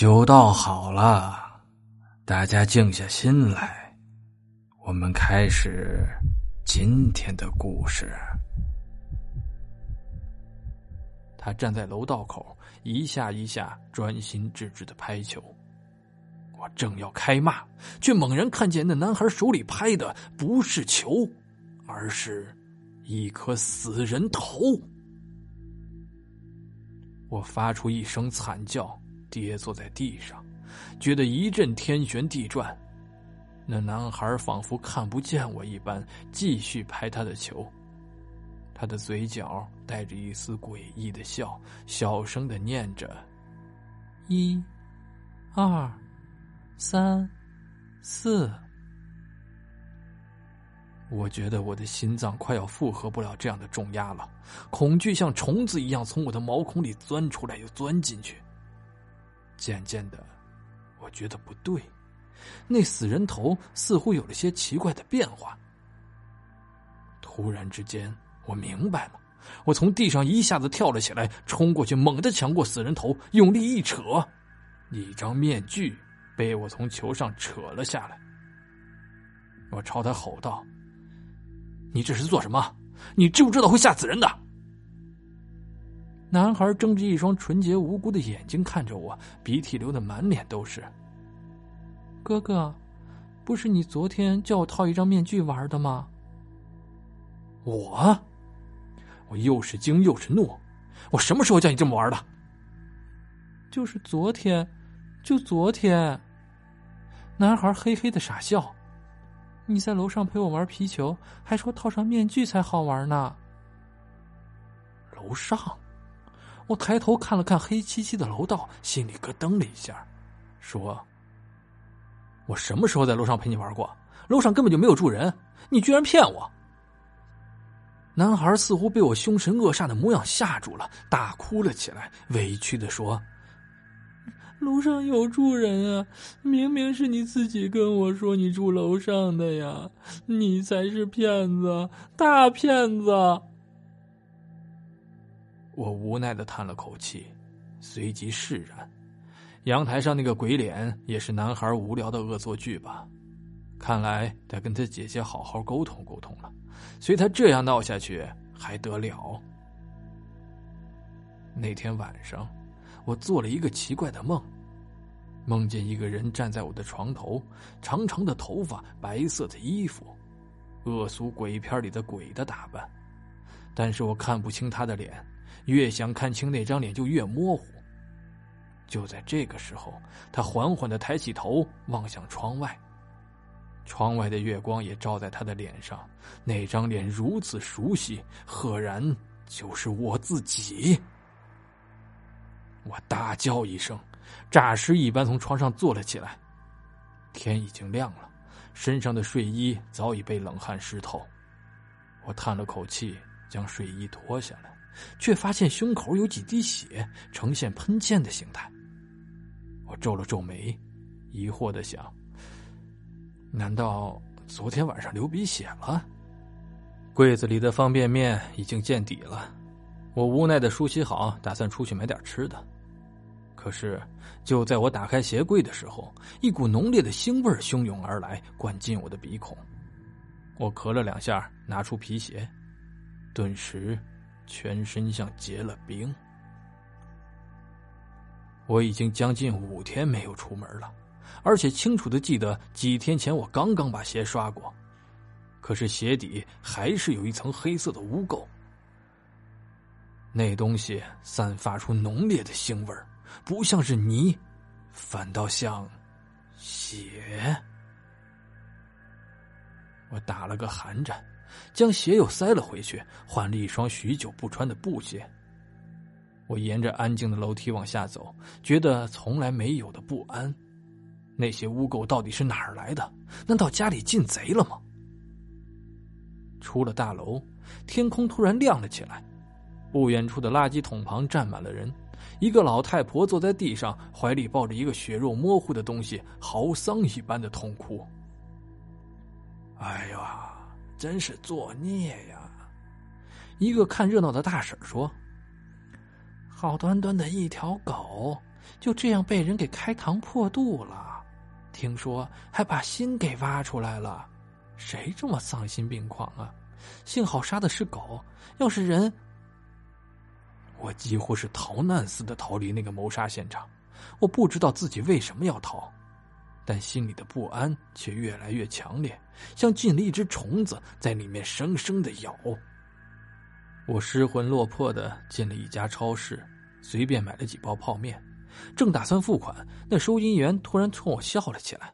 酒倒好了，大家静下心来，我们开始今天的故事。他站在楼道口，一下一下专心致志的拍球。我正要开骂，却猛然看见那男孩手里拍的不是球，而是一颗死人头。我发出一声惨叫。跌坐在地上，觉得一阵天旋地转。那男孩仿佛看不见我一般，继续拍他的球。他的嘴角带着一丝诡异的笑，小声的念着：“一、二、三、四。”我觉得我的心脏快要负荷不了这样的重压了，恐惧像虫子一样从我的毛孔里钻出来又钻进去。渐渐的，我觉得不对，那死人头似乎有了些奇怪的变化。突然之间，我明白了，我从地上一下子跳了起来，冲过去，猛地抢过死人头，用力一扯，一张面具被我从球上扯了下来。我朝他吼道：“你这是做什么？你知不知道会吓死人的？”男孩睁着一双纯洁无辜的眼睛看着我，鼻涕流的满脸都是。哥哥，不是你昨天叫我套一张面具玩的吗？我，我又是惊又是怒，我什么时候叫你这么玩的？就是昨天，就昨天。男孩嘿嘿的傻笑，你在楼上陪我玩皮球，还说套上面具才好玩呢。楼上。我抬头看了看黑漆漆的楼道，心里咯噔了一下，说：“我什么时候在楼上陪你玩过？楼上根本就没有住人，你居然骗我！”男孩似乎被我凶神恶煞的模样吓住了，大哭了起来，委屈的说：“楼上有住人啊！明明是你自己跟我说你住楼上的呀，你才是骗子，大骗子！”我无奈的叹了口气，随即释然。阳台上那个鬼脸也是男孩无聊的恶作剧吧？看来得跟他姐姐好好沟通沟通了。随他这样闹下去还得了？那天晚上，我做了一个奇怪的梦，梦见一个人站在我的床头，长长的头发，白色的衣服，恶俗鬼片里的鬼的打扮，但是我看不清他的脸。越想看清那张脸，就越模糊。就在这个时候，他缓缓的抬起头，望向窗外。窗外的月光也照在他的脸上，那张脸如此熟悉，赫然就是我自己。我大叫一声，诈尸一般从床上坐了起来。天已经亮了，身上的睡衣早已被冷汗湿透。我叹了口气，将睡衣脱下来。却发现胸口有几滴血，呈现喷溅的形态。我皱了皱眉，疑惑的想：难道昨天晚上流鼻血了？柜子里的方便面已经见底了，我无奈的梳洗好，打算出去买点吃的。可是，就在我打开鞋柜的时候，一股浓烈的腥味汹涌而来，灌进我的鼻孔。我咳了两下，拿出皮鞋，顿时。全身像结了冰。我已经将近五天没有出门了，而且清楚的记得几天前我刚刚把鞋刷过，可是鞋底还是有一层黑色的污垢。那东西散发出浓烈的腥味不像是泥，反倒像血。我打了个寒颤。将鞋又塞了回去，换了一双许久不穿的布鞋。我沿着安静的楼梯往下走，觉得从来没有的不安。那些污垢到底是哪儿来的？难道家里进贼了吗？出了大楼，天空突然亮了起来。不远处的垃圾桶旁站满了人，一个老太婆坐在地上，怀里抱着一个血肉模糊的东西，嚎丧一般的痛哭。哎呀！真是作孽呀！一个看热闹的大婶说：“好端端的一条狗，就这样被人给开膛破肚了，听说还把心给挖出来了，谁这么丧心病狂啊？幸好杀的是狗，要是人……我几乎是逃难似的逃离那个谋杀现场。我不知道自己为什么要逃，但心里的不安却越来越强烈，像进了一只虫子在里面生生的咬。我失魂落魄的进了一家超市，随便买了几包泡面，正打算付款，那收银员突然冲我笑了起来。